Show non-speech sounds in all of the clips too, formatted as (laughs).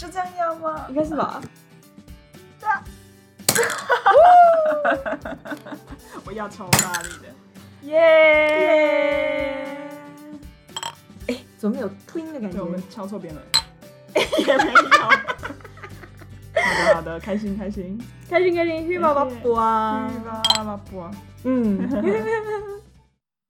就这样吗？应该是吧。对啊 (laughs) 我要超大力的，耶！哎，怎么没有 twin 的感觉？对，我们敲错边了，也没有。好的，好的，开心，开心，开心，开心，去吧吧不啊，去吧吧不啊。嗯。(laughs)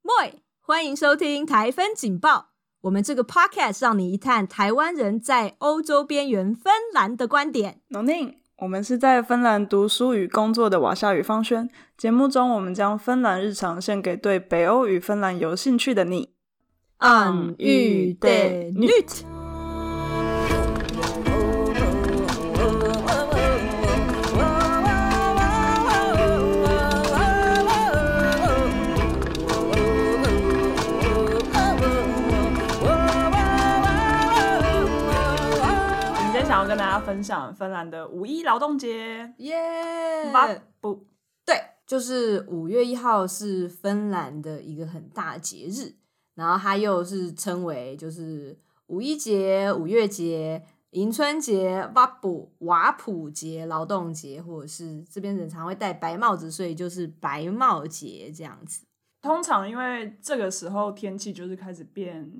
Moi，欢迎收听台风警报。我们这个 podcast 让你一探台湾人在欧洲边缘芬兰的观点。n o n i n。我们是在芬兰读书与工作的瓦夏与方轩。节目中，我们将芬兰日常献给对北欧与芬兰有兴趣的你。On y det nyt。跟大家分享芬兰的五一劳动节，耶 Yeah！不，对，就是五月一号是芬兰的一个很大的节日，然后它又是称为就是五一节、五月节、迎春节、瓦普瓦普节、劳动节，或者是这边人常会戴白帽子，所以就是白帽节这样子。通常因为这个时候天气就是开始变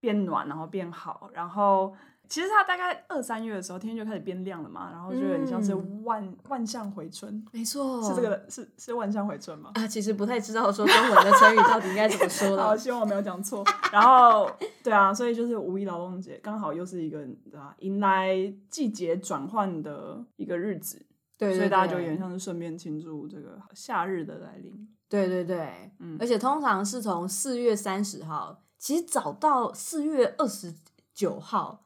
变暖，然后变好，然后。其实它大概二三月的时候，天就开始变亮了嘛，然后就有点像是万、嗯、万象回春，没错，是这个是是万象回春吗？啊，其实不太知道说中文的成语到底应该怎么说了。(laughs) 好，希望我没有讲错。然后，对啊，所以就是五一劳动节刚好又是一个啊，迎来季节转换的一个日子，对，对，对，所以大家就有点像是顺便庆祝这个夏日的来临。对对对，嗯，而且通常是从四月三十号，其实早到四月二十九号。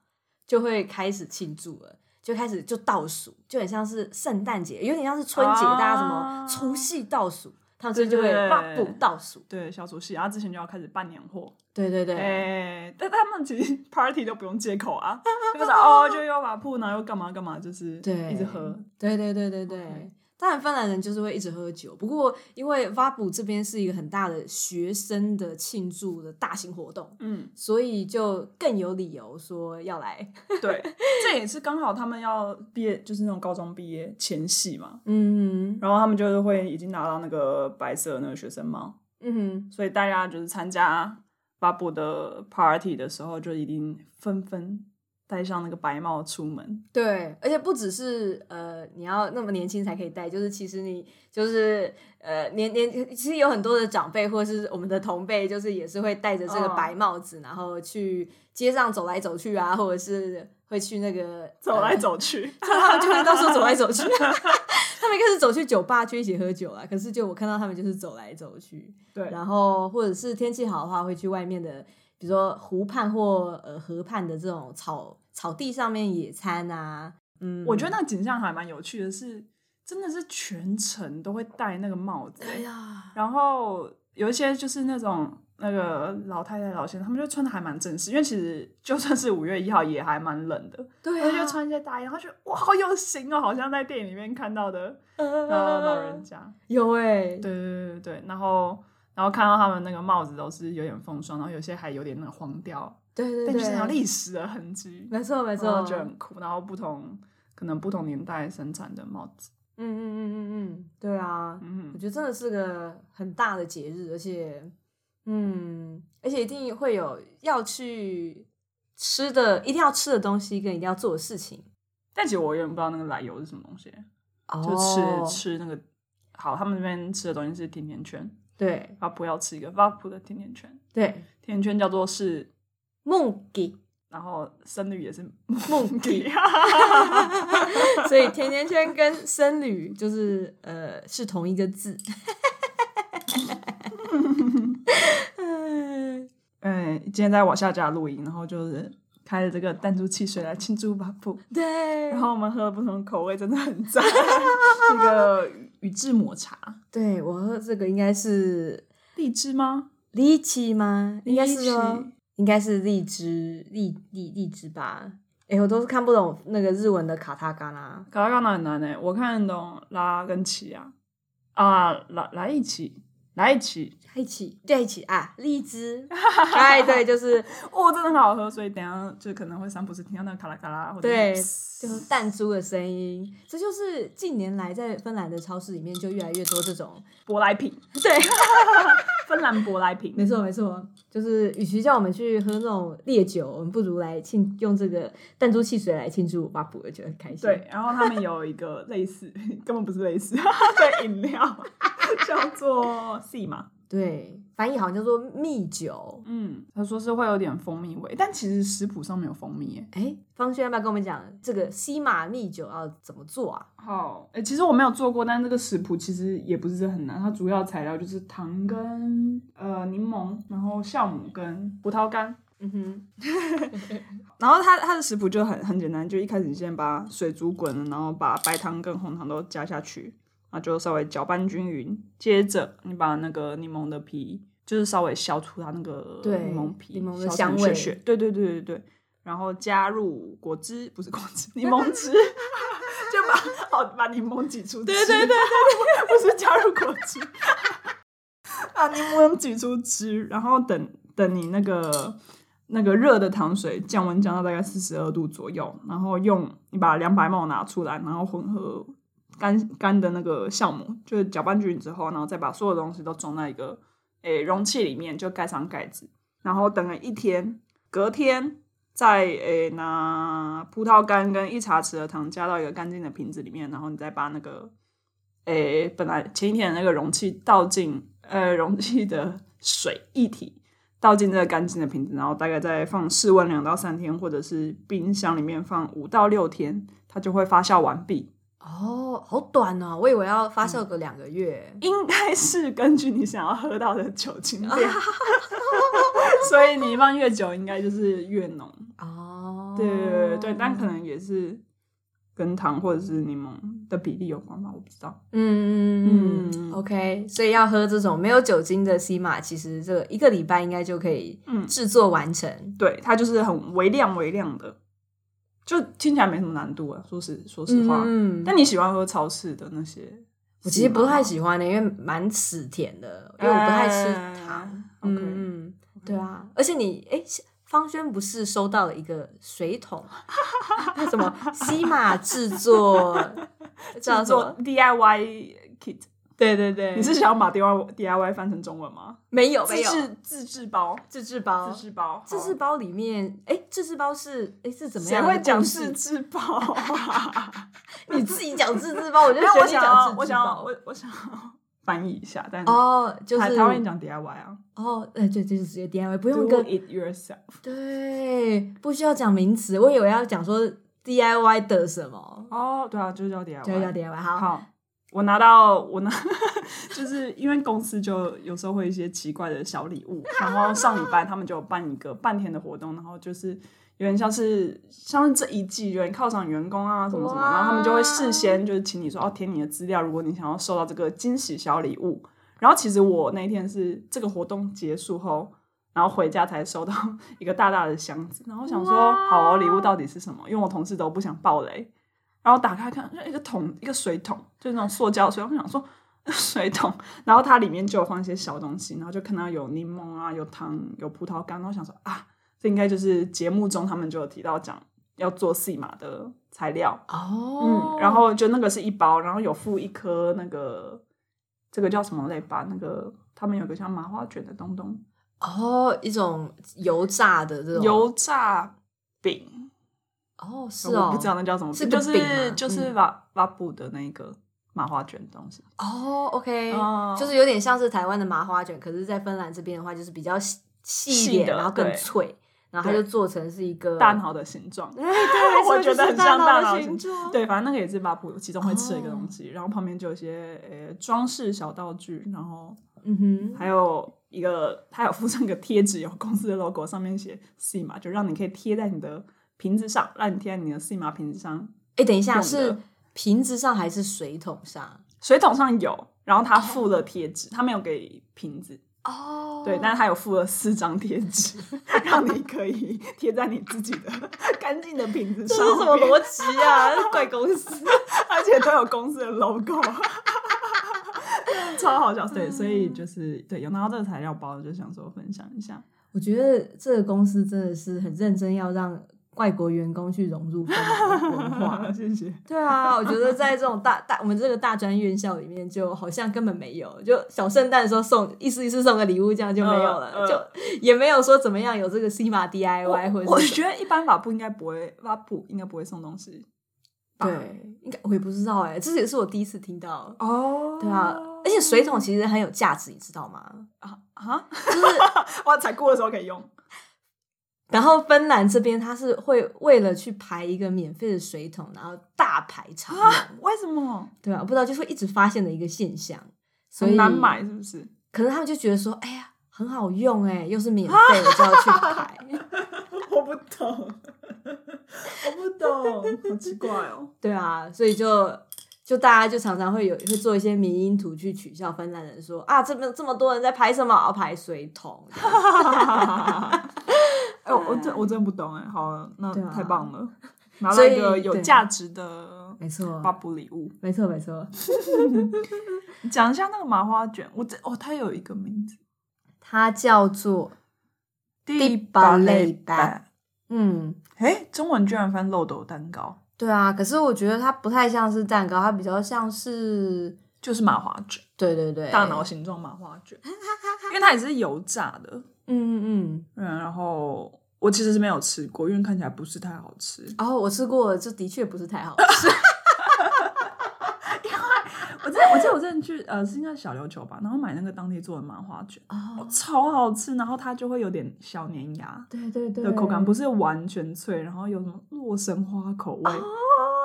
就会开始庆祝了，就开始就倒数，就很像是圣诞节，有点像是春节，啊、大家什么除夕倒数，他们这就会发布倒数，对小除夕，然后之前就要开始办年货，对对对，哎，但他们其实 (laughs) party 都不用借口啊，(laughs) 就是哦，就又把铺，然后又干嘛干嘛，就是对，一直喝，对对对对对。Okay. 当然，芬兰人就是会一直喝酒。不过，因为 Vappu 这边是一个很大的学生的庆祝的大型活动，嗯，所以就更有理由说要来。(laughs) 对，这也是刚好他们要毕业，就是那种高中毕业前夕嘛，嗯哼，然后他们就是会已经拿到那个白色的那个学生帽，嗯哼，所以大家就是参加 Vappu 的 party 的时候，就一定纷纷。戴上那个白帽出门，对，而且不只是呃，你要那么年轻才可以戴，就是其实你就是呃年年，其实有很多的长辈或者是我们的同辈，就是也是会戴着这个白帽子，哦、然后去街上走来走去啊，或者是会去那个走来走去，(laughs) 呃、他们就会到处走来走去，(laughs) 他们一开始走去酒吧去一起喝酒啊，可是就我看到他们就是走来走去，对，然后或者是天气好的话会去外面的。比如说湖畔或呃河畔的这种草草地上面野餐啊，嗯，我觉得那个景象还蛮有趣的是，是真的是全程都会戴那个帽子，对呀。然后有一些就是那种那个老太太、老先生，他们就穿的还蛮正式，因为其实就算是五月一号也还蛮冷的，对啊，就穿一些大衣，然后觉得哇好有型哦，好像在电影里面看到的呃老人家有哎、欸，对对对对对，然后。然后看到他们那个帽子都是有点风霜，然后有些还有点那个黄掉，对对对，就是有历史的痕迹。没错没错，就很酷。然后不同可能不同年代生产的帽子，嗯嗯嗯嗯嗯，对啊，嗯，我觉得真的是个很大的节日，而且，嗯，而且一定会有要去吃的，一定要吃的东西跟一定要做的事情。但其实我有点不知道那个奶油是什么东西，哦、就吃吃那个好，他们那边吃的东西是甜甜圈。对，啊，不要吃一个 Vappu 的甜甜圈。对，甜甜圈叫做是 Munkki，然后僧侣也是 Munkki，(laughs) 所以甜甜圈跟僧侣就是呃是同一个字。嗯，(laughs) 今天在瓦夏家录音，然后就是开了这个弹珠汽水来庆祝 Vappu。对，然后我们喝了不同口味，真的很赞。(laughs) 这个。宇治抹茶，对，我喝这个应该是荔枝吗？荔枝吗？应该是说，应该是荔枝，荔荔荔枝吧？哎，我都是看不懂那个日文的卡塔嘎拉，卡塔嘎拉很难诶，我看得懂拉跟奇啊啊，来来一起，来一起，来一起，在一起啊！荔枝，(laughs) 哎，对，就是 (laughs) 哦，真的很好喝，所以等下就可能会三不时听到那个咔啦咔啦，或者对，就是弹珠的声音。这就是近年来在芬兰的超市里面就越来越多这种舶来品，(laughs) 对，芬兰舶来品，没错没错，就是与其叫我们去喝那种烈酒，我们不如来庆用这个弹珠汽水来庆祝巴布，我觉得很开心。对，然后他们有一个类似，根本不是类似，对，饮料。叫做 C 嘛，对，翻译好像叫做蜜酒。嗯，他说是会有点蜂蜜味，但其实食谱上没有蜂蜜耶。哎、欸，方轩要不要跟我们讲这个西马蜜酒要怎么做啊？好，哎、欸，其实我没有做过，但这个食谱其实也不是很难。它主要材料就是糖跟呃柠檬，然后酵母跟葡萄干。嗯哼，然后它它的食谱就很很简单，就一开始你先把水煮滚了，然后把白糖跟红糖都加下去。就稍微搅拌均匀，接着你把那个柠檬的皮，就是稍微削出它那个柠檬皮、柠檬的香味，对对对对对，然后加入果汁，不是果汁，柠檬汁，(laughs) 就把哦把柠檬挤出汁，对对对对对，不是加入果汁，(laughs) 把柠檬挤出汁，然后等等你那个那个热的糖水降温降到大概四十二度左右，然后用你把两百 ml 拿出来，然后混合。干干的那个酵母，就是搅拌均匀之后，然后再把所有东西都装在一个诶、容器里面，就盖上盖子，然后等了一天，隔天再诶、拿葡萄干跟一茶匙的糖加到一个干净的瓶子里面，然后你再把那个诶、本来前一天的那个容器倒进呃容器的水液体倒进这个干净的瓶子，然后大概再放室温两到三天，或者是冰箱里面放五到六天，它就会发酵完毕。哦，好短哦！我以为要发酵个两个月，应该是根据你想要喝到的酒精量，(laughs) 所以你放越久，应该就是越浓哦。对对对，但可能也是跟糖或者是柠檬的比例有关吧，我不知道。嗯嗯嗯，OK，所以要喝这种没有酒精的西马，其实这个一个礼拜应该就可以制作完成。嗯、对，它就是很微量微量的。就听起来没什么难度啊，说实说实话。嗯，但你喜欢喝超市的那些？我其实不太喜欢的，因为蛮死甜的，因为我不太吃糖。嗯嗯，对啊，而且你哎，方轩不是收到了一个水桶，(laughs) 那什么西马制作 (laughs) 叫做 DIY kit。对对对，你是想要把 D I D I Y 翻成中文吗？没有，没有，自制自制包，自制包，自制包，自制包里面，哎，自制包是哎是怎么样？谁会讲自制包？(laughs) 你自己讲自制包，我就觉得我想要，我想要，我我想要翻译一下，但哦，就是台湾讲 D I Y 啊，哦，哎，对，就是直接 D I Y，不用跟 it yourself，对，不需要讲名词，我以为要讲说 D I Y 的什么？哦，对啊，就是叫 D I Y，就叫 D I Y，好。我拿到我拿，(laughs) 就是因为公司就有时候会一些奇怪的小礼物，(laughs) 然后上礼拜他们就办一个半天的活动，然后就是有点像是像是这一季有点犒赏员工啊什么什么，然后他们就会事先就是请你说哦填你的资料，如果你想要收到这个惊喜小礼物。然后其实我那天是这个活动结束后，然后回家才收到一个大大的箱子，然后想说好哦，礼物到底是什么？因为我同事都不想爆雷。然后打开看，一个桶，一个水桶，就是那种塑胶水。我想说 (laughs) 水桶，然后它里面就有放一些小东西，然后就看到有柠檬啊，有糖，有葡萄干。然后想说啊，这应该就是节目中他们就有提到讲要做西马的材料哦。嗯，然后就那个是一包，然后有附一颗那个这个叫什么类吧？那个他们有个像麻花卷的东东哦，一种油炸的这种油炸饼。哦，是哦，我不知道那叫什么，是就是就是瓦瓦布的那个麻花卷东西。哦，OK，就是有点像是台湾的麻花卷，可是，在芬兰这边的话，就是比较细细一点，然后更脆，然后它就做成是一个大脑的形状。(laughs) 对，(laughs) 我觉得很像大脑的形状。对，反正那个也是巴布其中会吃的一个东西，然后旁边就有一些呃装饰小道具，然后嗯哼，还有一个它有附上一个贴纸，有公司的 logo，上面写 “C” 嘛，就让你可以贴在你的。瓶子上，让你贴在你的西马瓶子上。哎，等一下，是瓶子上还是水桶上？水桶上有，然后他附了贴纸，(laughs) 他没有给瓶子。哦，对，但是他有附了四张贴纸，(laughs) 让你可以贴在你自己的 (laughs) 干净的瓶子上。这是什么逻辑啊？怪公司，而且都有公司的 logo。超好笑。对，所以就是对，有拿到这个材料包，就想说分享一下。我觉得这个公司真的是很认真，要让。外国员工去融入芬兰的文化，(laughs) 谢谢。对啊，我觉得在这种大大我们这个大专院校里面，就好像根本没有，就小圣诞的时候送一次一次送个礼物，这样就没有了，呃呃、就也没有说怎么样有这个 CMA DIY 或者我觉得一般法布应该不会，法布应该不会送东西。对，应该我也不知道哎、欸，这也是我第一次听到哦。对啊，而且水桶其实很有价值，你知道吗？啊啊，就是哇，采购的时候可以用。然后芬兰这边，他是会为了去排一个免费的水桶，然后大排长龙。为什么？对啊，不知道，就是会一直发现的一个现象，所以很难买是不是？(laughs) 可能他们就觉得说，哎呀，很好用哎，又是免 (laughs) 费的，就要去排。(laughs) 我不懂，我不懂，好奇怪哦。对啊，所以就就大家就常常会有会做一些迷因图去取笑芬兰人说，说啊，这么这么多人在排什么？要排水桶。哎、欸，我真我真不懂哎，好，那太棒了，(laughs) 拿了一个有价值的，没错，发布礼物，没错没错。(laughs) 讲一下那个麻花卷，我这哦，它有一个名字，它叫做蒂巴类蛋，嗯，哎、欸，中文居然翻漏斗蛋糕，对啊，可是我觉得它不太像是蛋糕，它比较像是就是麻花卷，对对对，大脑形状麻花卷，(laughs) 因为它也是油炸的。嗯嗯。嗯，然后我其实是没有吃过，因为看起来不是太好吃。哦、我吃过，这的确不是太好吃。(laughs) 因为我记得我记得我之前去呃是应该小琉球吧，然后买那个当地做的麻花卷，哦，超好吃，然后它就会有点小粘牙，对对对，的口感不是完全脆，然后有什么洛神花口味，哦，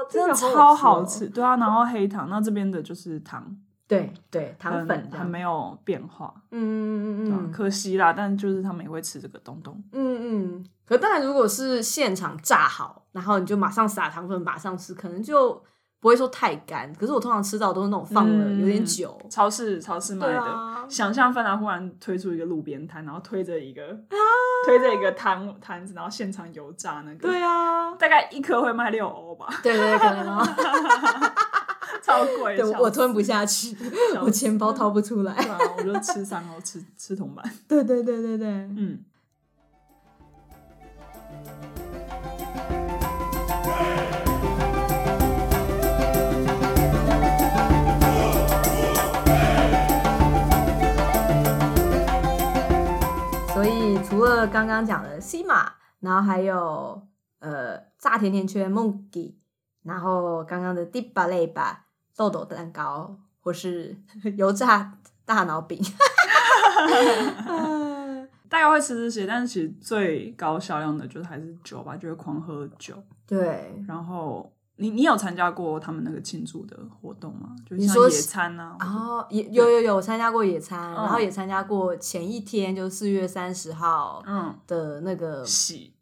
真的超好吃，对啊，然后黑糖，那这边的就是糖。对对，糖粉还没有变化，嗯嗯嗯嗯，可惜啦。但就是他们也会吃这个东东，嗯嗯。可当然，如果是现场炸好，然后你就马上撒糖粉，马上吃，可能就不会说太干。可是我通常吃到都是那种放了有点久，超市超市卖的。想象芬兰忽然推出一个路边摊，然后推着一个推着一个摊摊子，然后现场油炸那个，对啊，大概一颗会卖六欧吧。对对对，可能哦。(laughs) (laughs) 超贵，对，我吞不下去，我钱包掏不出来。对啊，我就吃三欧，吃吃铜板。(laughs) 对对对对对，嗯。所以除了刚刚讲的西马，然后还有呃炸甜甜圈梦吉，然后刚刚的迪巴雷巴。豆豆蛋糕，或是 (laughs) 油炸大脑饼，(laughs) (laughs) 大家会吃这些，但是其实最高销量的就是还是酒吧，就是狂喝酒。对，然后你你有参加过他们那个庆祝的活动吗？就是像野餐啊？哦，也有有有参加过野餐，然后也参加过前一天，就四月三十号，嗯的那个喜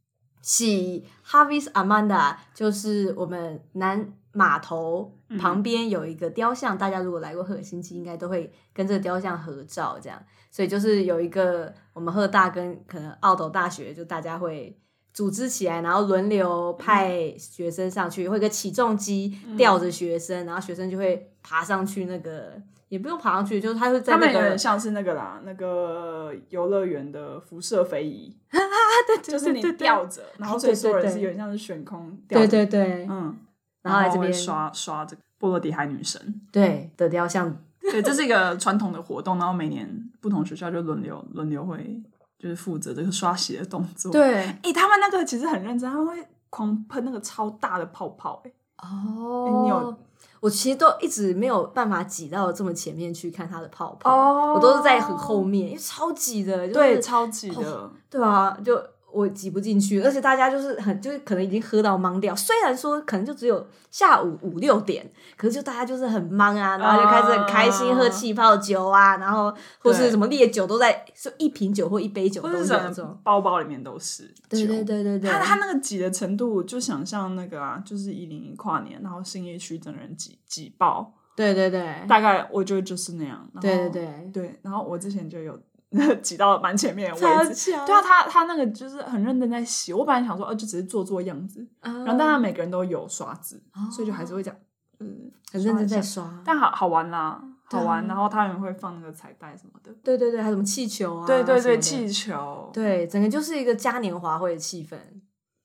喜 Harvey's Amanda，就是我们南。码头旁边有一个雕像，嗯、大家如果来过赫尔辛基，应该都会跟这个雕像合照，这样。所以就是有一个我们赫大跟可能奥斗大学，就大家会组织起来，然后轮流派学生上去，嗯、会有个起重机吊着学生，嗯、然后学生就会爬上去。那个也不用爬上去，就是他会在那个有点像是那个啦，那个游乐园的辐射飞仪，(laughs) 就是你吊着，然后所以所有人是有点像是悬空吊对对，嗯。然后来这边刷刷这个波罗的海女神对的雕像，(laughs) 对，这是一个传统的活动。然后每年不同学校就轮流轮流会就是负责这个刷洗的动作。对，哎，他们那个其实很认真，他们会狂喷那个超大的泡泡。哎，哦，你有，我其实都一直没有办法挤到这么前面去看它的泡泡，哦，我都是在很后面，因为超挤的，对，超挤的，对啊，就。我挤不进去，而且大家就是很就是可能已经喝到懵掉。虽然说可能就只有下午五六点，可是就大家就是很懵啊，然后就开始很开心喝气泡酒啊，然后或是什么烈酒都在，就一瓶酒或一杯酒都有这种，包包里面都是。对对对对对，他他那个挤的程度，就想象那个啊，就是一零一跨年，然后信义区整人挤挤爆。对对对，大概我觉得就是那样。对对对对，然后我之前就有。(laughs) 挤到蛮前面的位置，对啊，他他那个就是很认真在洗。我本来想说，哦，就只是做做样子，然后但他每个人都有刷子，所以就还是会讲，嗯，很认真在刷。但好好玩啦，好玩。然后他们会放那个彩带什么的。对对对，还有什么气球啊？对对对，气球。对，整个就是一个嘉年华会的气氛。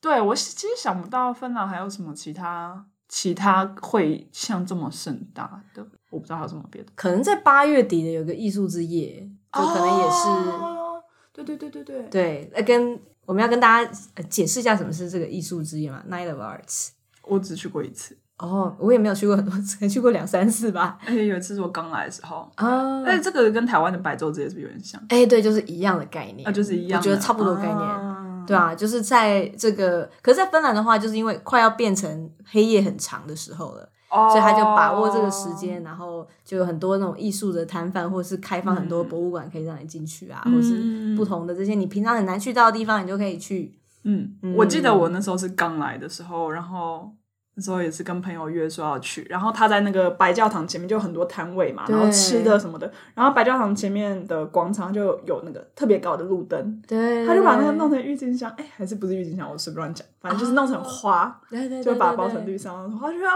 对，我其实想不到芬兰还有什么其他其他会像这么盛大的，我不知道还有什么别的。可能在八月底的有个艺术之夜，就可能也是。哦、对对对对对。对，来跟我们要跟大家解释一下什么是这个艺术之夜嘛？Night of Arts。我只去过一次。哦，我也没有去过很多次，(laughs) 去过两三次吧。而且有一次是我刚来的时候啊。但是，这个跟台湾的白昼之夜是不是有点像？哎，对，就是一样的概念。啊，就是一样，我觉得差不多概念。啊对啊，就是在这个，可是，在芬兰的话，就是因为快要变成黑夜很长的时候了，oh. 所以他就把握这个时间，然后就有很多那种艺术的摊贩，或者是开放很多博物馆可以让你进去啊，嗯、或是不同的这些你平常很难去到的地方，你就可以去。嗯，嗯我记得我那时候是刚来的时候，然后。那时候也是跟朋友约说要去，然后他在那个白教堂前面就有很多摊位嘛，然后吃的什么的，然后白教堂前面的广场就有那个特别高的路灯，对，他就把那个弄成郁金香，哎，还是不是郁金香？我随便乱讲，反正就是弄成花，对对，就把它包成绿色，然后觉得哇，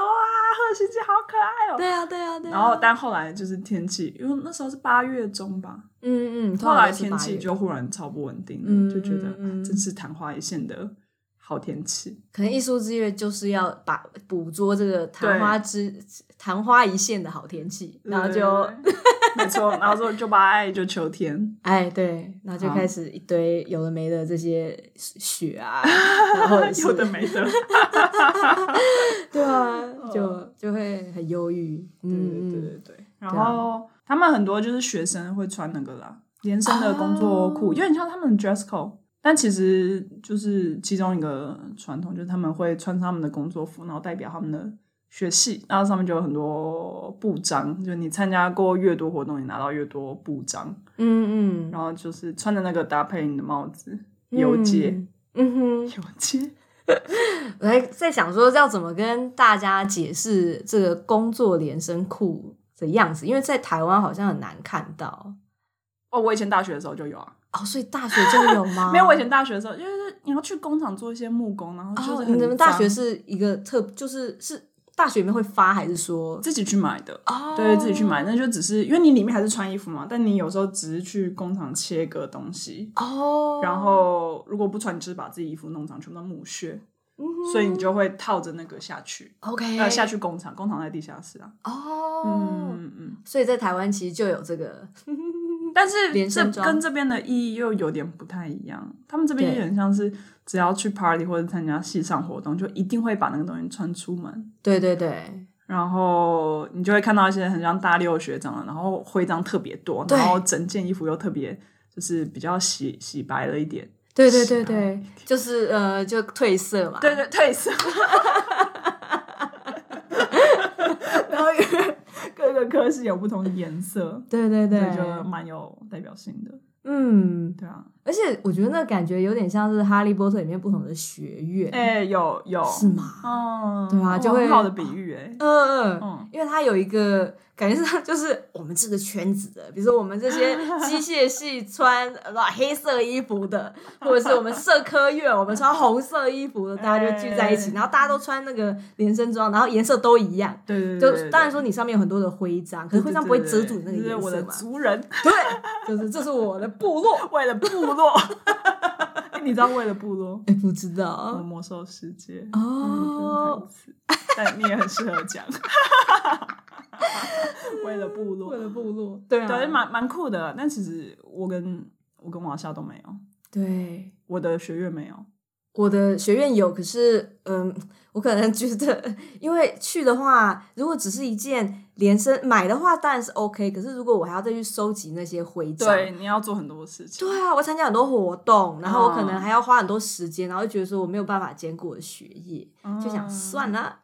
贺喜节好可爱哦，对啊对啊对。然后但后来就是天气，因为那时候是八月中吧，嗯嗯，后来天气就忽然超不稳定了，就觉得真是昙花一现的。好天气，可能艺术之月就是要把捕捉这个昙花之昙花一现的好天气，然后就没错，然后说就把爱就秋天，(laughs) 哎对，然后就开始一堆有的没的这些雪啊，然后 (laughs) 有的没的，(laughs) 对啊，就就会很忧郁，嗯对对对，然后他们很多就是学生会穿那个啦，连身的工作裤，有点像他们的 dress code。但其实就是其中一个传统，就是他们会穿他们的工作服，然后代表他们的学系，然后上面就有很多布章，就你参加过越多活动，你拿到越多布章。嗯嗯。然后就是穿着那个搭配你的帽子游街。嗯哼，游街。(laughs) 我还在想说要怎么跟大家解释这个工作连身裤的样子，因为在台湾好像很难看到。哦，我以前大学的时候就有啊。哦，所以大学就有吗？(laughs) 没有，我以前大学的时候，就是你要去工厂做一些木工，然后就是你们大学是一个特，就是是大学里面会发，还是说自己去买的？哦，对，自己去买，那就只是因为你里面还是穿衣服嘛，但你有时候只是去工厂切割东西哦。然后如果不穿，你就是把自己衣服弄脏，全部都木屑，所以你就会套着那个下去。OK，呃，下去工厂，工厂在地下室啊。哦，嗯嗯嗯，所以在台湾其实就有这个。但是这跟这边的意义又有点不太一样。他们这边有点像是只要去 party 或者参加系上活动，就一定会把那个东西穿出门。对对对。然后你就会看到一些很像大六学长，然后徽章特别多，然后整件衣服又特别就是比较洗洗白了一点。对对对对，就是呃，就褪色嘛。对对，褪色。(laughs) 然后。各个科系有不同的颜色，对对对，就蛮有代表性的。嗯，对啊，而且我觉得那感觉有点像是《哈利波特》里面不同的学院。哎、欸，有有是吗？嗯，对啊，就会很好的比喻哎。嗯嗯嗯，因为它有一个。感觉是就是我们这个圈子的，比如说我们这些 (laughs) 机械系穿黑色衣服的，或者是我们社科院我们穿红色衣服的，大家就聚在一起，然后大家都穿那个连身装，然后颜色都一样。对对对，就当然说你上面有很多的徽章，可是徽章不会遮住你那个颜色嘛。我的族人，(laughs) 对，就是这是我的部落，为了部落。(laughs) 你知道为了部落？(laughs) 哎，不知道。魔兽世界哦，但你也很适合讲。(laughs) 为了部落，为了部落，对啊，对，蛮蛮酷的。但其实我跟我跟王笑都没有，对，我的学院没有，我的学院有，可是，嗯，我可能觉得，因为去的话，如果只是一件连身买的话，当然是 OK。可是如果我还要再去收集那些徽章，对，你要做很多事情。对啊，我参加很多活动，然后我可能还要花很多时间，然后就觉得说我没有办法兼顾我的学业，嗯、就想算了。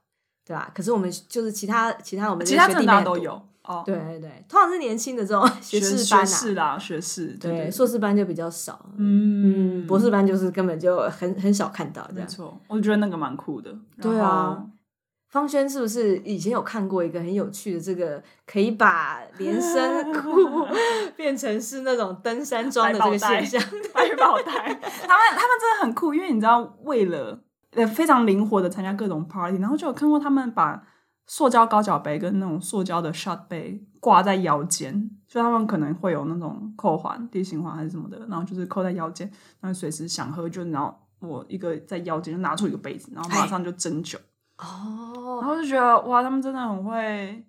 对吧？可是我们就是其他其他我们其他政大都有哦。对对对，通常是年轻的这种学士班啊，学士啦，学士对硕士班就比较少，嗯嗯，博士班就是根本就很很少看到。没错，我觉得那个蛮酷的。对啊，方轩是不是以前有看过一个很有趣的这个可以把连身裤 (laughs) 变成是那种登山装的这个现象？百宝袋，他们他们真的很酷，因为你知道为了。呃，非常灵活的参加各种 party，然后就有看过他们把塑胶高脚杯跟那种塑胶的 shot 杯挂在腰间，就他们可能会有那种扣环、地形环还是什么的，然后就是扣在腰间，然后随时想喝就然后我一个在腰间就拿出一个杯子，然后马上就斟酒。哦，然后就觉得哇，他们真的很会。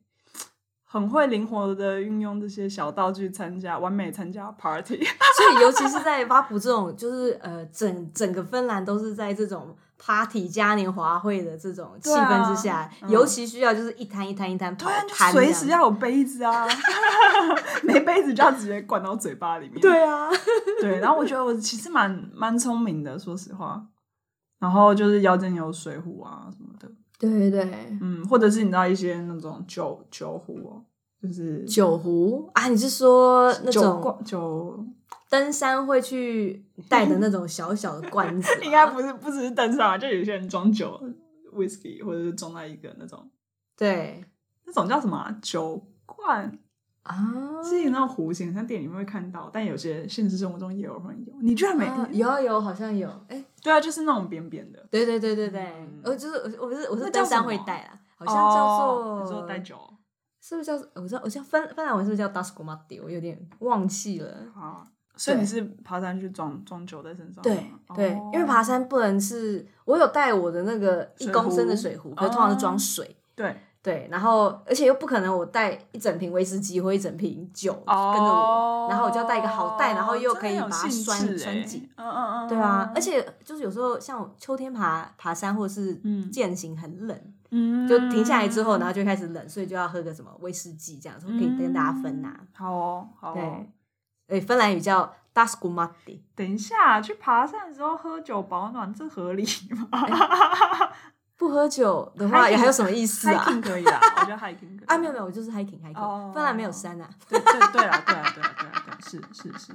很会灵活的运用这些小道具参加完美参加 party，所以尤其是在巴普这种，就是呃整整个芬兰都是在这种 party 嘉年华会的这种气氛之下，啊嗯、尤其需要就是一摊一摊一摊跑摊，随时要有杯子啊，(laughs) (laughs) 没杯子就要直接灌到嘴巴里面。对啊，(laughs) 对，然后我觉得我其实蛮蛮聪明的，说实话。然后就是腰间有水壶啊什么的。对对对，嗯，或者是你知道一些那种酒酒壶哦，就是酒壶啊，你是说那种酒登山会去带的那种小小的罐子？(laughs) 应该不是，不只是登山啊，就有些人装酒，whisky 或者是装在一个那种，对，那种叫什么啊？酒罐。啊，是有那种弧形，像电影里面会看到，但有些现实生活中也有人有。你居然没？啊、有有，好像有。哎、欸，对啊，就是那种扁扁的。对对对对对，我、嗯、就是我，是我是登山会带啊，好像叫做。你说带酒？是不是叫？我知道，我叫芬芬兰文是不是叫 d a s k o m a t i 我有点忘记了。啊，所以你是爬山去装装酒在身上？对对，哦、因为爬山不能是，我有带我的那个一公升的水壶，可是通常是装水。对。对，然后而且又不可能我带一整瓶威士忌或一整瓶酒跟着我，然后我就要带一个好带，然后又可以把它拴拴紧。嗯嗯嗯，对啊，而且就是有时候像秋天爬爬山或者是健行很冷，嗯，就停下来之后，然后就开始冷，所以就要喝个什么威士忌这样子，可以跟大家分呐。好哦，好哦。对，芬兰语叫 daskumatti。等一下，去爬山的时候喝酒保暖，这合理吗？不喝酒的话，也还有什么意思啊？hiking 可以啊，我觉得 hiking 可以啊，(laughs) 没有没有，我就是 hiking hiking，芬兰没有山啊。对对对啊，对啊，对啊，对啊，对，是是是，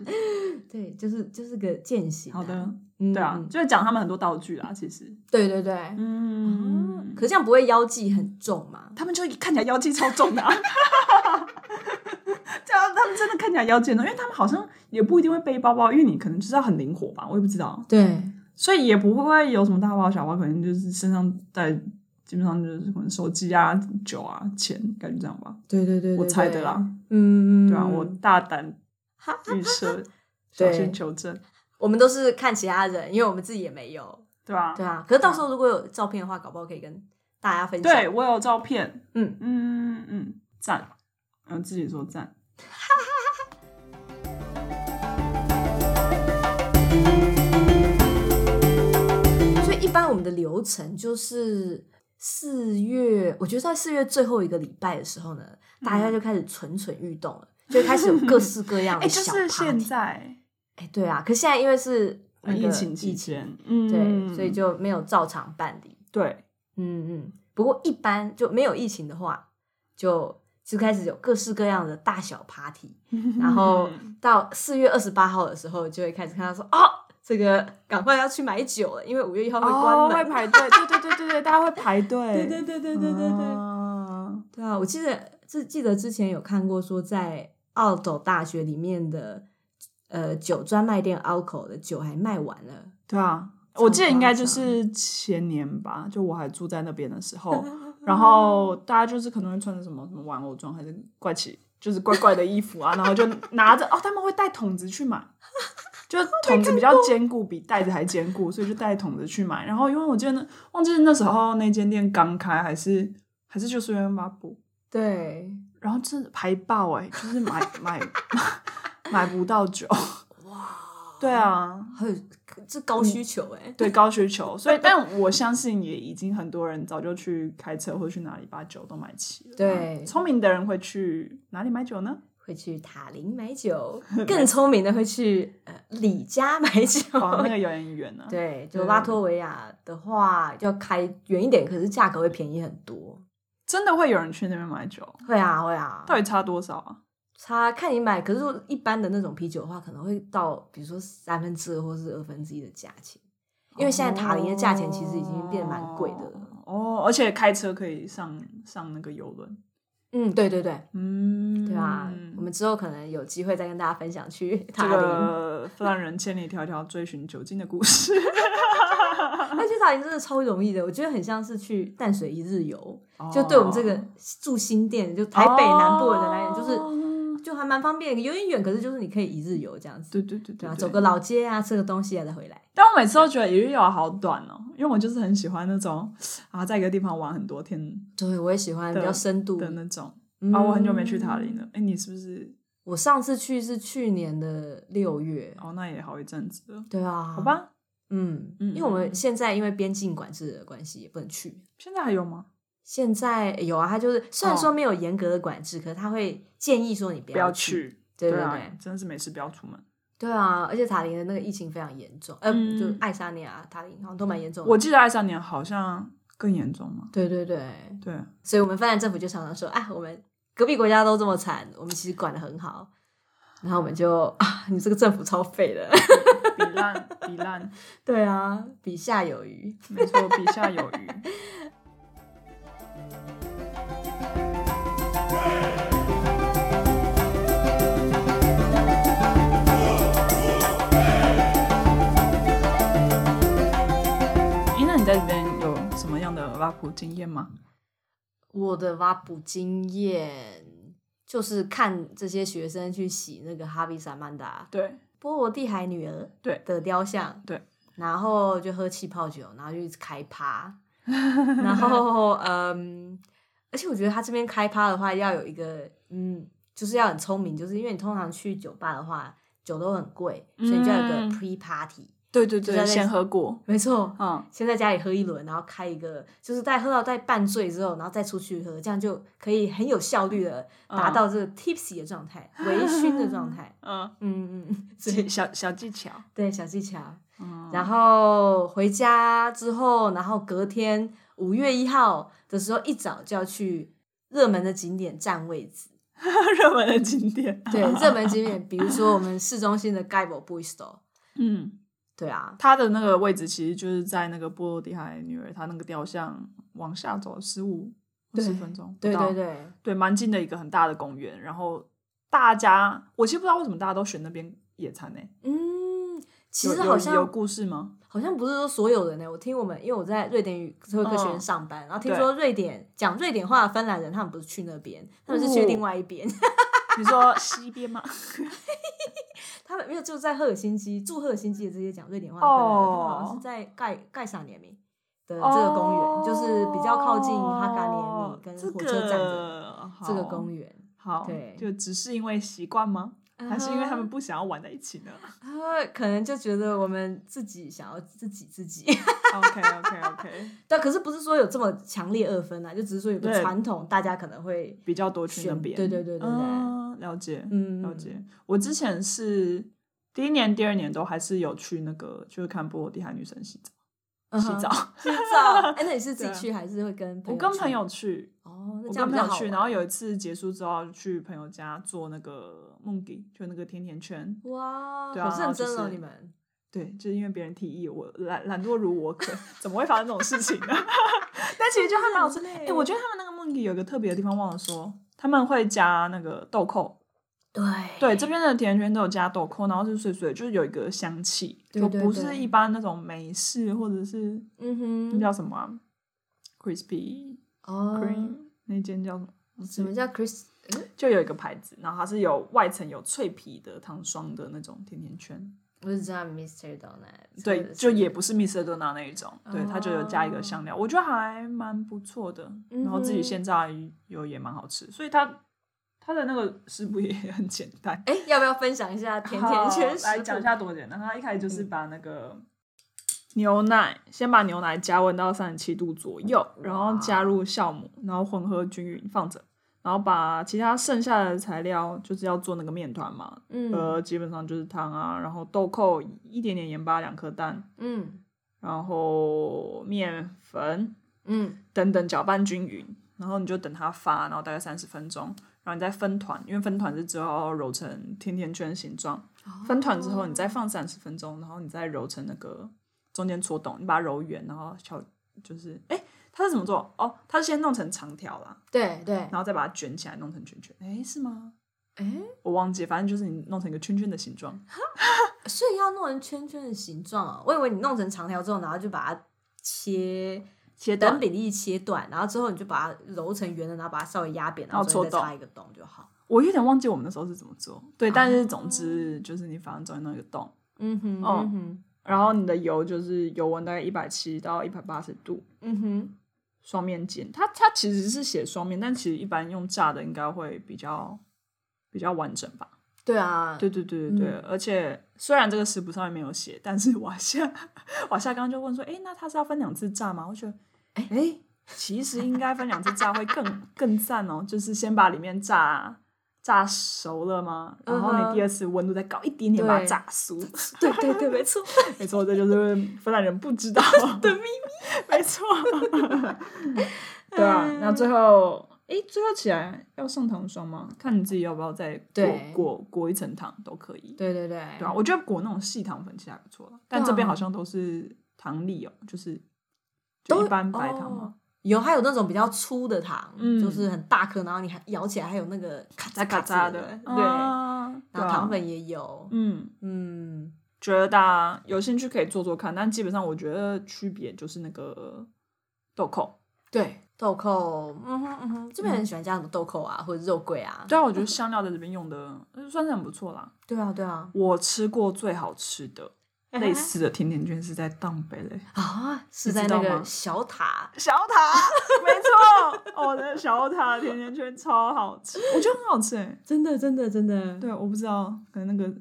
对，就是就是个践行。好的，对啊，就是讲他们很多道具啦，其实。对对对，嗯，可是这样不会腰际很重嘛？他们就看起来腰际超重的，(laughs) 这样他们真的看起来腰间重，因为他们好像也不一定会背包包，因为你可能就是要很灵活吧，我也不知道。对。所以也不会有什么大包小包，可能就是身上带，基本上就是可能手机啊、酒啊、钱，感觉这样吧。对对对，我猜的啦。嗯，对啊，我大胆预设，小心求证。我们都是看其他人，因为我们自己也没有，对啊？对啊。可是到时候如果有照片的话，搞不好可以跟大家分享。对，我有照片。嗯嗯嗯，赞，嗯，自己说赞。(laughs) 一般我们的流程就是四月，我觉得在四月最后一个礼拜的时候呢，嗯、大家就开始蠢蠢欲动了，就开始有各式各样的 (laughs) 小 party。就是现在，哎，对啊，可现在因为是疫情期间，嗯，对，所以就没有照常办理。对，嗯嗯。不过一般就没有疫情的话，就就开始有各式各样的大小 party，(laughs) 然后到四月二十八号的时候，就会开始看到说哦。这个赶快要去买酒了，因为五月一号会关门，会排队。对对对对对，大家会排队。(laughs) 对对对对对对对。对啊，我记得记记得之前有看过说，在澳洲大学里面的呃酒专卖店 Alco 的酒还卖完了。对啊，我记得应该就是前年吧，就我还住在那边的时候，(laughs) 然后大家就是可能会穿着什么什么玩偶装，还是怪奇，就是怪怪的衣服啊，然后就拿着哦，他们会带桶子去买。就桶子比较坚固，比袋子还坚固，所以就带桶子去买。然后因为我记得那忘记那时候那间店刚开，还是还是就是原发布。对，然后真的排爆哎、欸，就是买买 (laughs) 买不到酒。哇，对啊，很这高需求哎、欸，(laughs) 对高需求。所以，但我相信也已经很多人早就去开车或者去哪里把酒都买齐了。对，聪明的人会去哪里买酒呢？会去塔林买酒，(laughs) 更聪明的会去呃李家买酒。哦，那个有点远呢。(laughs) 对，就拉脱维亚的话，要开远一点，可是价格会便宜很多。真的会有人去那边买酒？会啊，会啊。到底差多少啊？差看你买，可是说一般的那种啤酒的话，可能会到比如说三分之二或是二分之一的价钱。因为现在塔林的价钱其实已经变蛮贵的了。哦，而且开车可以上上那个游轮。嗯，对对对，嗯，对吧，我们之后可能有机会再跟大家分享去塔林。这个 (laughs) 让人千里迢迢追寻酒精的故事。(laughs) 而且塔林真的超容易的，我觉得很像是去淡水一日游。Oh. 就对我们这个住新店，就台北南部的人来讲，就是。Oh. 就还蛮方便，有点远，可是就是你可以一日游这样子。对对对对，对，对啊，走个老街啊，吃个东西啊，再回来。但我每次都觉得一日游好短哦，因为我就是很喜欢那种啊，在一个地方玩很多天。对，我也喜欢比较深度的那种。嗯、啊，我很久没去塔林了。哎，你是不是？我上次去是去年的六月。哦，那也好一阵子了。对啊。好吧。嗯嗯，因为我们现在因为边境管制的关系，也不能去。现在还有吗？现在有啊，他就是虽然说没有严格的管制，哦、可是他会建议说你不要去。不要去对对对，真的是没事不要出门。对啊，而且塔林的那个疫情非常严重，嗯、呃，就爱沙尼亚、塔林好像都蛮严重的。我记得爱沙尼亚好像更严重嘛。对对对对，所以我们芬兰政府就常常说，哎，我们隔壁国家都这么惨，我们其实管的很好。然后我们就啊，你这个政府超废的，(laughs) 比烂比烂。(laughs) 对啊，比下有余，没错，比下有余。挖普经验吗？我的挖普经验就是看这些学生去洗那个哈比萨曼达，对，波罗的海女儿对的雕像，对，然后就喝气泡酒，然后就开趴，(laughs) 然后嗯，而且我觉得他这边开趴的话要有一个嗯，就是要很聪明，就是因为你通常去酒吧的话，酒都很贵，所以你就要有个 pre party。对对对，先喝过，没错，嗯，先在家里喝一轮，然后开一个，就是在喝到在半醉之后，然后再出去喝，这样就可以很有效率的达到这个 tipsy 的状态，微醺的状态，嗯。嗯嗯，小小技巧，对，小技巧，嗯，然后回家之后，然后隔天五月一号的时候一早就要去热门的景点占位置，(laughs) 热门的景点，对，热门景点，比如说我们市中心的 Gaivo Puisto，嗯。对啊，他的那个位置其实就是在那个波罗的海女儿，她那个雕像往下走十五二十分钟，对对对对，蛮近的一个很大的公园。然后大家，我其实不知道为什么大家都选那边野餐呢？嗯，其实好像有，有，故事吗？好像不是说所有人呢。我听我们，因为我在瑞典语社会科学院上班，嗯、然后听说瑞典讲瑞典话的芬兰人，他们不是去那边，他们是去另外一边。哦 (laughs) 你说西边吗？(laughs) 他们没有，就在赫尔辛基住赫尔辛基的这些讲瑞典话的人，哦、好像是在盖盖萨涅米的这个公园，哦、就是比较靠近哈嘎涅米跟火车站的这个公园。好，对，就只是因为习惯吗？还是因为他们不想要玩在一起呢？他们可能就觉得我们自己想要自己自己。OK OK OK。(laughs) 但可是不是说有这么强烈二分啊？就只是说有个传统，大家可能会比较多去那边。对对对对对。嗯，了解，嗯，了解。我之前是第一年、第二年都还是有去那个，就是看波罗的海女神洗澡。洗澡，洗澡。(laughs) (laughs) 哎，那你是自己去还是会跟朋友？我跟朋友去。哦，我跟朋友去，然后有一次结束之后去朋友家做那个梦迪，就那个甜甜圈。哇，好认真哦，你们。对，就是因为别人提议，我懒懒惰如我可，(laughs) 怎么会发生这种事情呢？但其实就还蛮好吃。哎，我觉得他们那个梦迪有个特别的地方忘了说，他们会加那个豆蔻。对对，这边的甜甜圈都有加豆蔻，然后是碎碎，就是有一个香气，就不是一般那种美式或者是嗯哼，那叫什么啊？Crispy 哦，Cream 那间叫什么？什么叫 Crisp？(laughs) 就有一个牌子，然后它是有外层有脆皮的糖霜的那种甜甜圈。我是知道 Mr. Donut，对，就也不是 Mr. Donut 那一种，对，它就有加一个香料，我觉得还蛮不错的。然后自己现在有也蛮好吃，所以它。他的那个食谱也很简单，哎，要不要分享一下 (laughs) 甜甜圈？来讲一下多简单。他一开始就是把那个牛奶，嗯、先把牛奶加温到三十七度左右，然后加入酵母，然后混合均匀放着，然后把其他剩下的材料，就是要做那个面团嘛，嗯，呃，基本上就是汤啊，然后豆蔻一点点盐巴，两颗蛋，嗯，然后面粉，嗯，等等搅拌均匀，然后你就等它发，然后大概三十分钟。然后你再分团，因为分团是之后要揉成甜甜圈形状。Oh. 分团之后，你再放三十分钟，然后你再揉成那个中间戳洞，你把它揉圆，然后敲就是，哎，它是怎么做？哦，它是先弄成长条啦，对对，然后再把它卷起来，弄成圈圈。哎，是吗？哎，我忘记，反正就是你弄成一个圈圈的形状。所以要弄成圈圈的形状啊？我以为你弄成长条之后，然后就把它切切等比例切断，然后之后你就把它揉成圆的，然后把它稍微压扁，然后最后再插一个洞就好。我有点忘记我们那时候是怎么做。对，但是总之就是你反正中间弄一个洞。嗯哼，嗯哼。然后你的油就是油温大概一百七到一百八十度，嗯哼，双面煎。它它其实是写双面，但其实一般用炸的应该会比较比较完整吧？对啊，对对对对对。嗯、而且虽然这个食谱上面没有写，但是瓦夏瓦夏刚刚就问说：“哎，那它是要分两次炸吗？”我觉得，哎哎，其实应该分两次炸会更 (laughs) 更赞哦，就是先把里面炸。炸熟了吗？然后你第二次温度再高一点点，把它炸酥。对对对，没错，(laughs) 没错，这就是芬兰人不知道 (laughs) 的秘密。没错，对啊。然后最后，哎，最后起来要上糖霜吗？看你自己要不要再裹裹裹一层糖都可以。对对对，对啊。我觉得裹那种细糖粉其实还不错，但这边好像都是糖粒哦，就是就一般白糖嘛。有，还有那种比较粗的糖，嗯、就是很大颗，然后你还咬起来还有那个咔嚓咔嚓的，对，啊、然后糖粉也有，嗯嗯，觉得大家有兴趣可以做做看，但基本上我觉得区别就是那个豆蔻，对，豆蔻，嗯哼嗯哼，这边很喜欢加什么豆蔻啊，或者肉桂啊，对啊，我觉得 (laughs) 香料在这边用的算是很不错啦，对啊对啊，我吃过最好吃的。(laughs) 类似的甜甜圈是在当北嘞啊，是在那个小塔。小塔，(laughs) 没错，我的小塔甜甜圈超好吃，我觉得很好吃哎，真的真的真的，对，我不知道，可能那个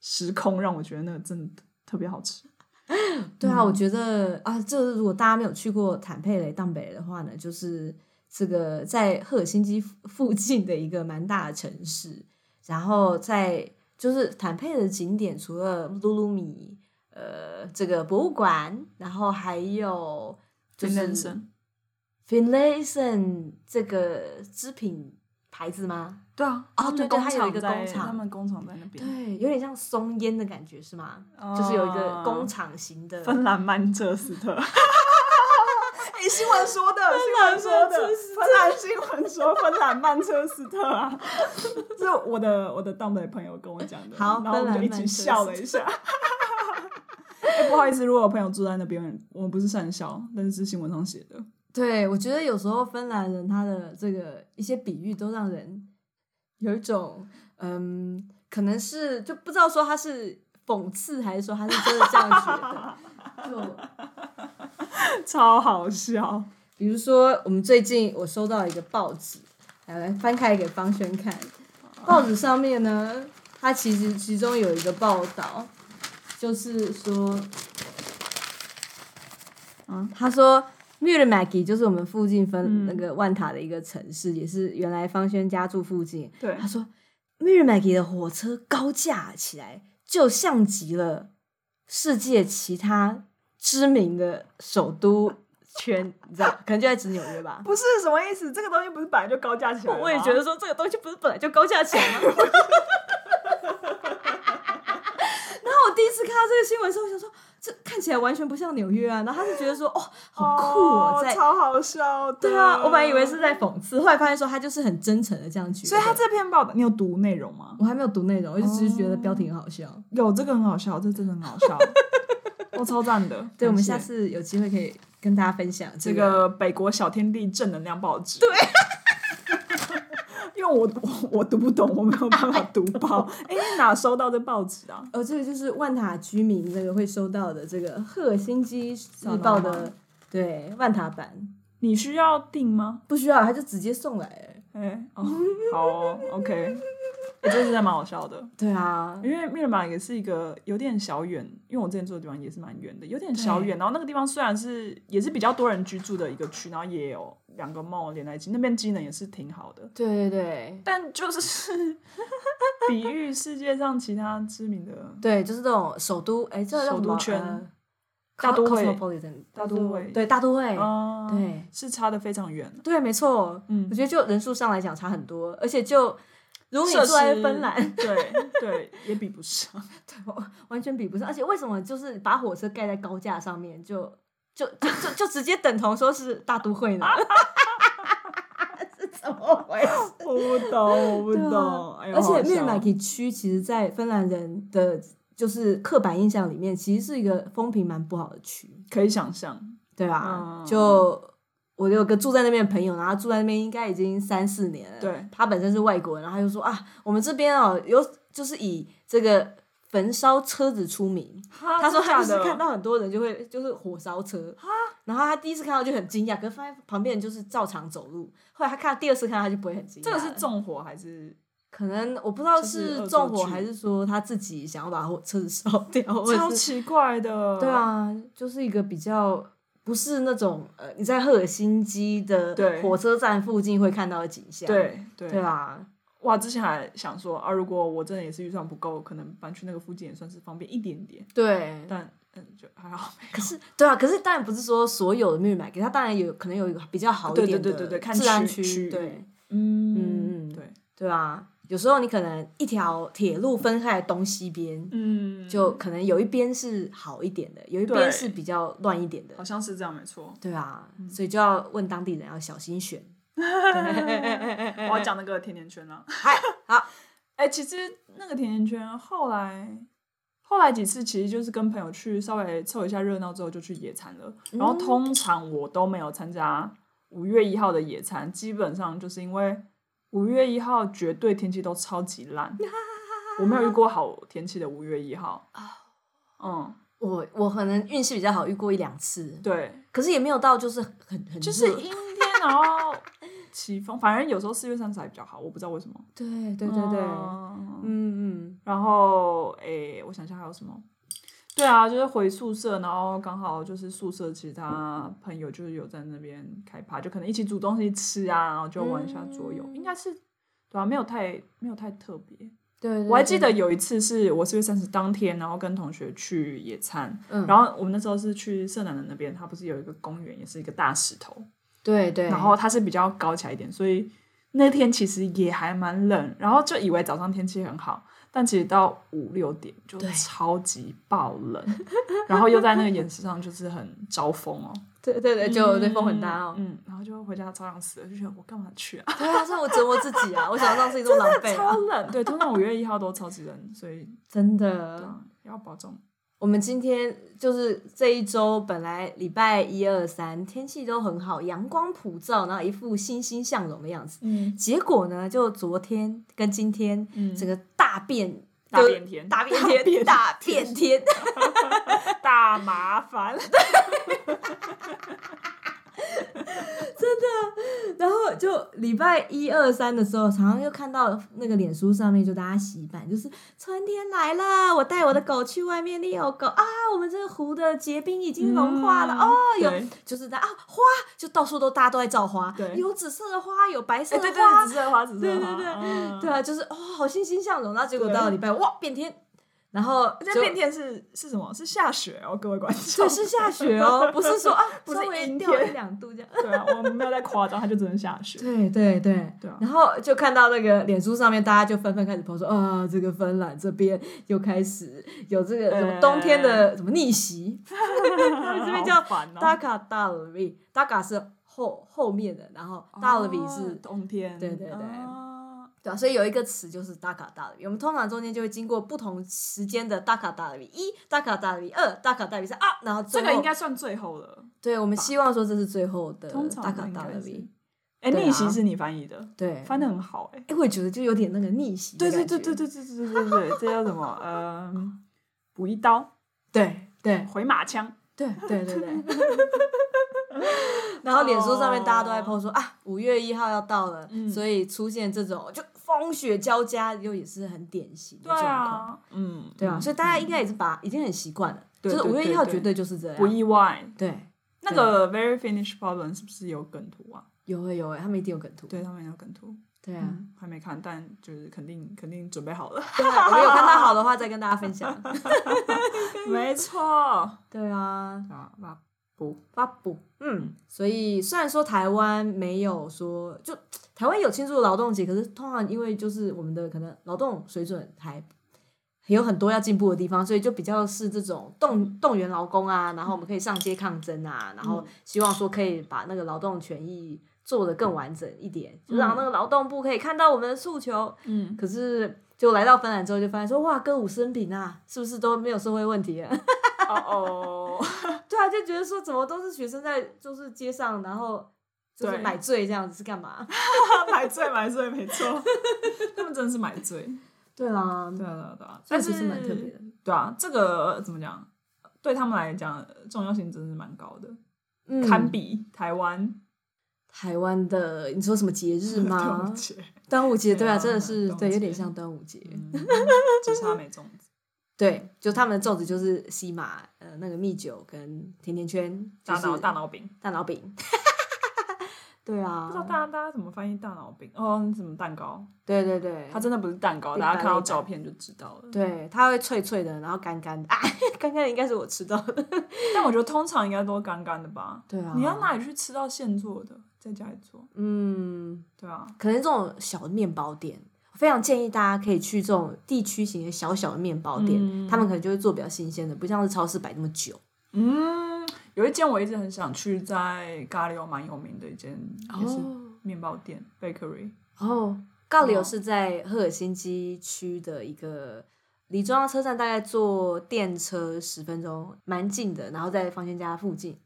时空让我觉得那个真的特别好吃。(laughs) 对啊，我觉得啊，这如果大家没有去过坦佩雷当北的话呢，就是这个在赫尔辛基附近的一个蛮大的城市，然后在就是坦佩的景点，除了露露米。呃，这个博物馆，然后还有就是 Finlayson 这个织品牌子吗？对啊，哦，对对，它有一个工厂，他们工厂在那边，对，有点像松烟的感觉是吗？就是有一个工厂型的。芬兰曼彻斯特。(laughs) 哎，新闻说的，新闻说的，芬兰新闻说 (laughs) 芬兰曼彻斯特啊，(laughs) 是我的我的东北朋友跟我讲的，好，然后我们就一起笑了一下。欸、不好意思，如果有朋友住在那边，我们不是善笑，但是是新闻上写的。对，我觉得有时候芬兰人他的这个一些比喻都让人有一种，嗯，可能是就不知道说他是讽刺还是说他是真的这样觉得，就 (laughs) 超好笑。比如说，我们最近我收到一个报纸，来来翻开给方轩看，报纸上面呢，它其实其中有一个报道。就是说，嗯，他说 m i r a m a g i 就是我们附近分那个万塔的一个城市，嗯、也是原来方轩家住附近。对，他说 m i r a m a g i 的火车高架起来，就像极了世界其他知名的首都圈，你知道？(laughs) 可能就在指纽约吧？不是什么意思？这个东西不是本来就高架起来吗？我也觉得说这个东西不是本来就高架起来吗？(laughs) 第一次看到这个新闻的时候，我想说，这看起来完全不像纽约啊。然后他就觉得说，哦，(laughs) 好酷哦，在超好笑的。对啊，我本来以为是在讽刺，后来发现说他就是很真诚的这样觉得。所以他这篇报道，你有读内容吗？我还没有读内容，我就只是觉得标题很好笑。有这个很好笑，这真的很好笑，(laughs) 我超赞的。对，我们下次有机会可以跟大家分享这个北国小天地正能量报纸。对。我我 (laughs) 我读不懂，我没有办法读报。(laughs) 哎，哪收到这报纸啊？哦，这个就是万塔居民那个会收到的这个赫尔辛基日报的，对，万塔版。你需要订吗？不需要，他就直接送来。哎，哦，好哦，OK。我觉得这蛮好笑的。对啊，因为密尔马也是一个有点小远，因为我之前住的地方也是蛮远的，有点小远。然后那个地方虽然是也是比较多人居住的一个区，然后也有两个 mall 连在一起，那边机能也是挺好的。对对对，但就是 (laughs) 比喻世界上其他知名的，对，就是这种首都，哎，这首都圈，大都会，大都会，对，大都会，对，是差的非常远。对，没错，嗯，我觉得就人数上来讲差很多，而且就。如果你住在芬兰，对对，也比不上，(laughs) 对，完全比不上。而且为什么就是把火车盖在高架上面就就就就就直接等同说是大都会呢？(laughs) 是怎么回事？(laughs) 我不懂，我不懂。啊哎、而且，Myllymäki 区其实，在芬兰人的就是刻板印象里面，其实是一个风评蛮不好的区，可以想象。对啊，嗯、就我有个住在那边的朋友，然后住在那边应该已经三四年了。对，他本身是外国人，然后他就说啊，我们这边哦，有就是以这个。焚烧车子出名，他说他就是看到很多人就会就是火烧车，然后他第一次看到就很惊讶，可是发现旁边人就是照常走路。后来他看第二次看到他就不会很惊讶。这个是纵火还是？可能我不知道是纵火还是说他自己想要把车子烧掉，超奇怪的。对啊，就是一个比较不是那种呃你在赫尔辛基的火车站附近会看到的景象。对对对啊。哇，之前还想说啊，如果我真的也是预算不够，可能搬去那个附近也算是方便一点点。对，但嗯，就还好。可是，对啊，可是当然不是说所有的 Myllymäki，它当然有可能有一个比较好一点的自然区。对，嗯嗯对对啊，有时候你可能一条铁路分开东西边，嗯，就可能有一边是好一点的，有一边是比较乱一点的。好像是这样，没错。对啊，所以就要问当地人要小心选。(laughs) 我要讲那个甜甜圈了。嗨，好，(laughs) 哎、欸，其实那个甜甜圈后来，后来几次其实就是跟朋友去稍微凑一下热闹之后就去野餐了。嗯、然后通常我都没有参加五月一号的野餐，基本上就是因为五月一号绝对天气都超级烂，(laughs) 我没有遇过好天气的五月一号。嗯，我我可能运气比较好，遇过一两次。对，可是也没有到就是很很就是阴天，然后。起风，反正有时候四月三十还比较好，我不知道为什么。对对对对，嗯嗯。然后，诶、欸，我想想还有什么？对啊，就是回宿舍，然后刚好就是宿舍其他朋友就是有在那边开趴，就可能一起煮东西吃啊，然后就玩一下桌游，嗯、应该是对啊，没有太没有太特别。对，对，对，我还记得有一次是我四月三十当天，然后跟同学去野餐，嗯、然后我们那时候是去色南的那边，它不是有一个公园，也是一个大石头。对对，然后它是比较高起来一点，所以那天其实也还蛮冷，然后就以为早上天气很好，但其实到五六点就超级爆冷，然后又在那个岩石上就是很招风哦，(laughs) 对对对，就对风很大哦，嗯，然后就回家超想死了，就觉得我干嘛去啊？(laughs) 对啊，是我折磨自己啊，我想让自己这么狼狈，超冷，对，通常五月一号都超级冷，所以真的要保重。我们今天就是这一周，本来礼拜一二三天气都很好，阳光普照，然后一副欣欣向荣的样子。嗯，结果呢，就昨天跟今天，嗯，整个大变大变天，大变天，大变天，(laughs) 大麻烦。(laughs) (laughs) 真的，然后就礼拜一二三的时候，常常又看到那个脸书上面就大家洗版，就是春天来了，我带我的狗去外面遛狗啊，我们这个湖的结冰已经融化了、嗯、哦，有就是在啊花，就到处都大家都在造花，对。有紫色的花，有白色的花，欸、对对紫色的花，紫色的花，对对对，嗯、对啊，就是哦，好欣欣向荣，然后结果到了礼拜对哇变天。然后这变天是是什么？是下雪哦，各位观众。对，是下雪哦，(laughs) 不是说啊，不是阴掉一两度这样。(laughs) 对啊，我们没有在夸张，它就只能下雪。对对对对啊！然后就看到那个脸书上面，大家就纷纷开始说啊，这个芬兰这边又开始有这个什么冬天的什么逆袭。他们这边叫 Daka d a l v i d a k a 是后后面的，然后 d a l v i 是冬天。对对对。对啊，所以有一个词就是 Takatalvi，我们通常中间就会经过不同时间的 Takatalvi 一、Takatalvi 二、Takatalvi 三啊，然后这个应该算最后了。对，我们希望说这是最后的 Takatalvi。哎，逆袭是你翻译的，对，翻得很好哎。哎，我也觉得就有点那个逆袭。对对对对对对对对对对，这叫什么？嗯，补一刀，(laughs) 对对，回马枪，对对对对。(laughs) 然后脸书上面大家都在 po 说啊，五月一号要到了，所以出现这种就。风雪交加，又也是很典型的状况。嗯，对啊，所以大家应该也是把已经很习惯了，就是五月一号绝对就是这样，不意外。对，那个 Very Finnish Problem 是不是有梗图啊？有诶有诶，他们一定有梗图。对，他们有梗图。对啊，还没看，但就是肯定肯定准备好了。对，我们有看到好的话再跟大家分享。(laughs) (laughs) 没错，对啊，布发补，嗯，所以虽然说台湾没有说就。台湾有庆祝劳动节，可是通常因为就是我们的可能劳动水准还有很多要进步的地方，所以就比较是这种动动员劳工啊，然后我们可以上街抗争啊，然后希望说可以把那个劳动权益做得更完整一点，就让那个劳动部可以看到我们的诉求。嗯，可是就来到芬兰之后，就发现说哇，歌舞升平啊，是不是都没有社会问题啊？(laughs) 哦哦，(laughs) 对啊，就觉得说怎么都是学生在就是街上，然后。就是买醉这样子是干嘛？(laughs) 买醉买醉没错，(laughs) 他们真的是买醉。对啊，对啊，对啊，确实是蛮特别的。对啊，这个怎么讲？对他们来讲，重要性真的是蛮高的，嗯、堪比台湾。台湾的你说什么节日吗？端午节，端午节对啊，真的是对，有点像端午节，就是他没粽子。对，就他们的粽子就是西马呃那个蜜酒跟甜甜圈，大脑大脑饼，大脑饼。(laughs) 对啊，不知道大家大家怎么翻译大脑饼哦？什么蛋糕？对对对，它真的不是蛋糕，大家看到照片就知道了。对，它会脆脆的，然后干干的。啊，干干的应该是我吃到的，(laughs) 但我觉得通常应该都干干的吧？对啊，你要哪里去吃到现做的，在家里做？嗯，对啊，可能这种小的面包店，非常建议大家可以去这种地区型的小小的面包店，嗯、他们可能就会做比较新鲜的，不像是超市摆那么久。嗯。有一间我一直很想去，在咖喱欧蛮有名的一间也是面包店、oh. bakery。哦，咖喱欧是在赫尔辛基区的一个，离中央车站大概坐电车十分钟，蛮近的。然后在方轩家附近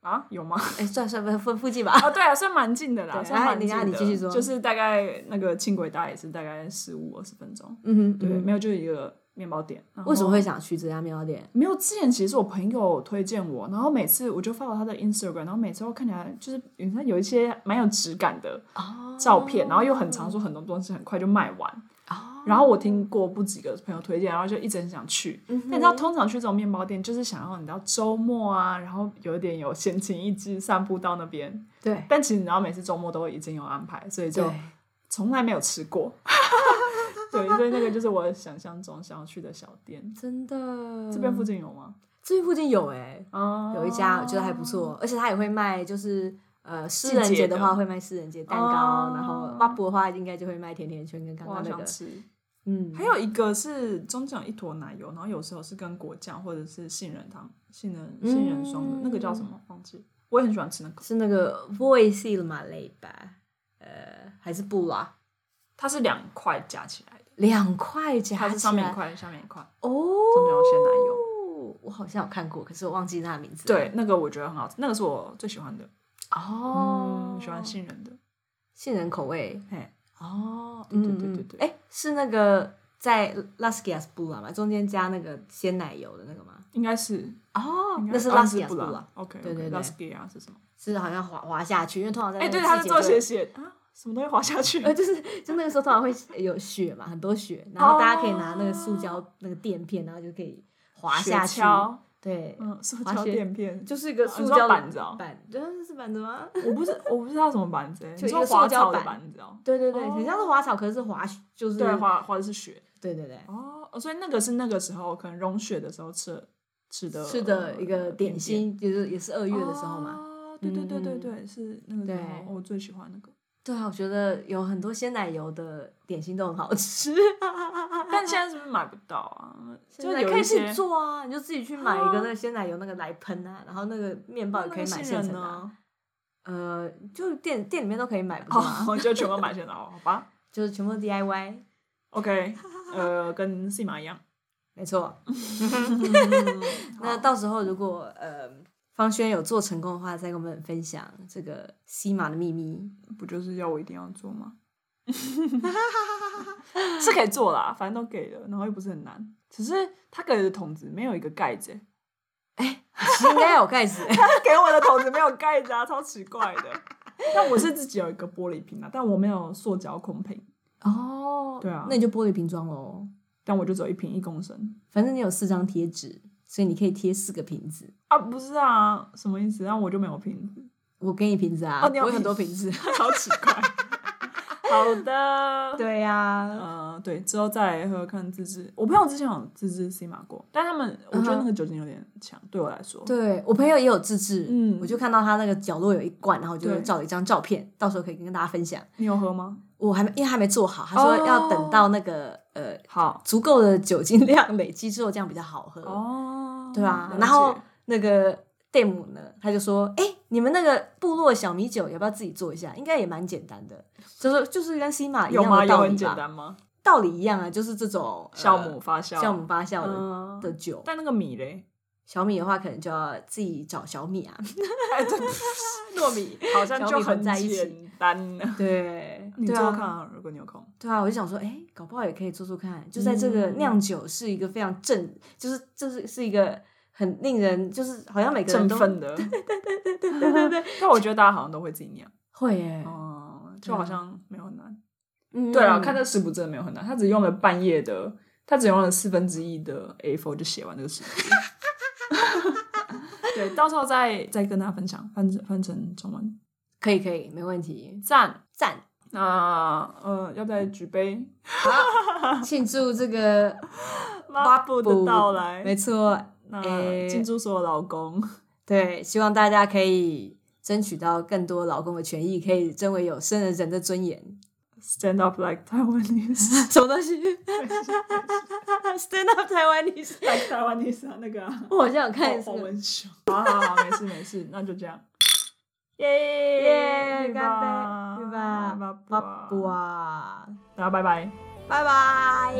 啊？有吗？哎、欸，算算不附附近吧。(laughs) 哦，对啊，算蛮近的啦，算蛮近的。你继续说，就是大概那个轻轨搭也是大概十五二十分钟。嗯哼，对，没有就是一个。面包店，为什么会想去这家面包店？没有，之前其实是我朋友推荐我，然后每次我就发到他的 Instagram，然后每次我看起来就是你看有一些蛮有质感的照片，然后又很常说很多东西很快就卖完。然后我听过不几个朋友推荐，然后就一直很想去。但你知道，通常去这种面包店就是想要你知道周末啊，然后有一点有闲情逸致散步到那边。对。但其实你知道，每次周末都会已经有安排，所以就从来没有吃过。(laughs) 对，所以那个就是我想象中想要去的小店，真的。这边附近有吗？这边附近有哎、欸，有一家我觉得还不错，而且他也会卖，就是呃，诗人节的话会卖诗人节蛋糕，然后挖博的话应该就会卖甜甜圈跟刚刚那个。吃。嗯，还有一个是中间有一坨奶油，然后有时候是跟果酱或者是杏仁糖、杏仁杏仁霜的，那个叫什么？忘记。我也很喜欢吃那个。是那个 Vuosiilmaleipä 吧？呃，还是布拉？它是两块夹起来的。两块夹起来，它是上面一块，下面一块。哦，中间有鲜奶油。我好像有看过，可是我忘记它的名字。对，那个我觉得很好吃，那个是我最喜欢的。哦，喜欢杏仁的，杏仁口味。嘿，哦，对对对对对。哎，是那个在 Laskeas Pulla 吗？中间加那个鲜奶油的那个吗？应该是。哦，那是 Laskeas Pulla。OK，对对对，Laskeas 是什么？是好像滑滑下去，因为通常在哎，对，它是做斜斜啊。什么东西滑下去？呃，(laughs) 就是就那个时候，通常会有雪嘛，很多雪，然后大家可以拿那个塑胶那个垫片，然后就可以滑下去。对，嗯，塑胶垫片就是一个塑胶板子哦板，真的是板子吗？我不是，我不知道什么板子，(laughs) 就一个塑胶板子哦。对对对，很像是滑草，可是滑就是对滑滑的是雪。对对对。哦，所以那个是那个时候可能融雪的时候吃吃的吃的一个点心，就是也是二月的时候嘛。对对对对对，是那个时候我最喜欢那个。对啊，我觉得有很多鲜奶油的点心都很好吃，(laughs) 但现在是不是买不到啊？就你可以自己做啊，你就自己去买一个那个鲜奶油那个来喷啊，然后那个面包也可以买现成的。呃，就店店里面都可以买，不是吗？(laughs) 就全部买现成的，好吧？就是全部 DIY。OK，呃，跟西马一样，没错。(laughs) 那到时候如果呃。方轩有做成功的话，再跟我们分享这个西马的秘密，(laughs) 不就是要我一定要做吗？(laughs) 是可以做啦，反正都给了，然后又不是很难。只是他给的桶子没有一个盖子，哎，应该有盖子。(laughs) 他给我的桶子没有盖子啊，超奇怪的。但我是自己有一个玻璃瓶啊，但我没有塑胶空瓶。哦，对啊，那你就玻璃瓶装喽。但我就只有一瓶一公升，反正你有四张贴纸。所以你可以贴四个瓶子啊？不是啊，什么意思？然后我就没有瓶子，我给你瓶子啊！哦，你有很多瓶子，(laughs) 超奇怪。好的，(laughs) 对呀、啊，嗯、呃，对，之后再来喝喝看自制。我朋友之前有自制 C 马过，但他们我觉得那个酒精有点强，嗯、对我来说。对我朋友也有自制，嗯，我就看到他那个角落有一罐，然后就照了一张照片，到时候可以跟大家分享。你有喝吗？我还没，因为还没做好。他说要等到那个、哦、呃，好足够的酒精量累积之后，这样比较好喝。哦，对啊，然后那个 Dam 呢，他就说：“哎、欸，你们那个部落小米酒要不要自己做一下？应该也蛮简单的，就是就是跟西马一样的道理吧？有吗？有很简单吗？道理一样啊，就是这种酵母发酵、酵母发酵的、嗯、的酒。但那个米嘞？”小米的话，可能就要自己找小米啊，(laughs) (laughs) 糯米好像就很简单了。(laughs) 对，你做,做看、啊，如果你有空。对啊，我就想说，哎、搞不好也可以做做看。就在这个酿酒是一个非常正，就是这是是一个很令人就是好像每个人都振奋的，对对对对对对对。(laughs) 但我觉得大家好像都会自己酿，(laughs) 会耶、哦、就好像没有很难。嗯，对啊，看这食谱真的没有很难，他只用了半夜的，他只用了四分之一的 A4 就写完这个食谱。(laughs) 对，到时候再再跟大家分享，翻成翻成中文，可以可以，没问题，赞赞。讚那呃，要不要举杯，庆祝这个 (laughs) 发布的到来？没错，那庆祝所有老公。(laughs) 对，希望大家可以争取到更多老公的权益，可以成为有生的人的尊严。Stand up like Taiwanese，(laughs) 什么东西？Stand up Taiwanese，like Taiwanese 啊，那个、啊，我好像有看一次。好好好，没事没事，那就这样。耶耶，干杯，对吧？巴布啊，大家拜拜，拜拜。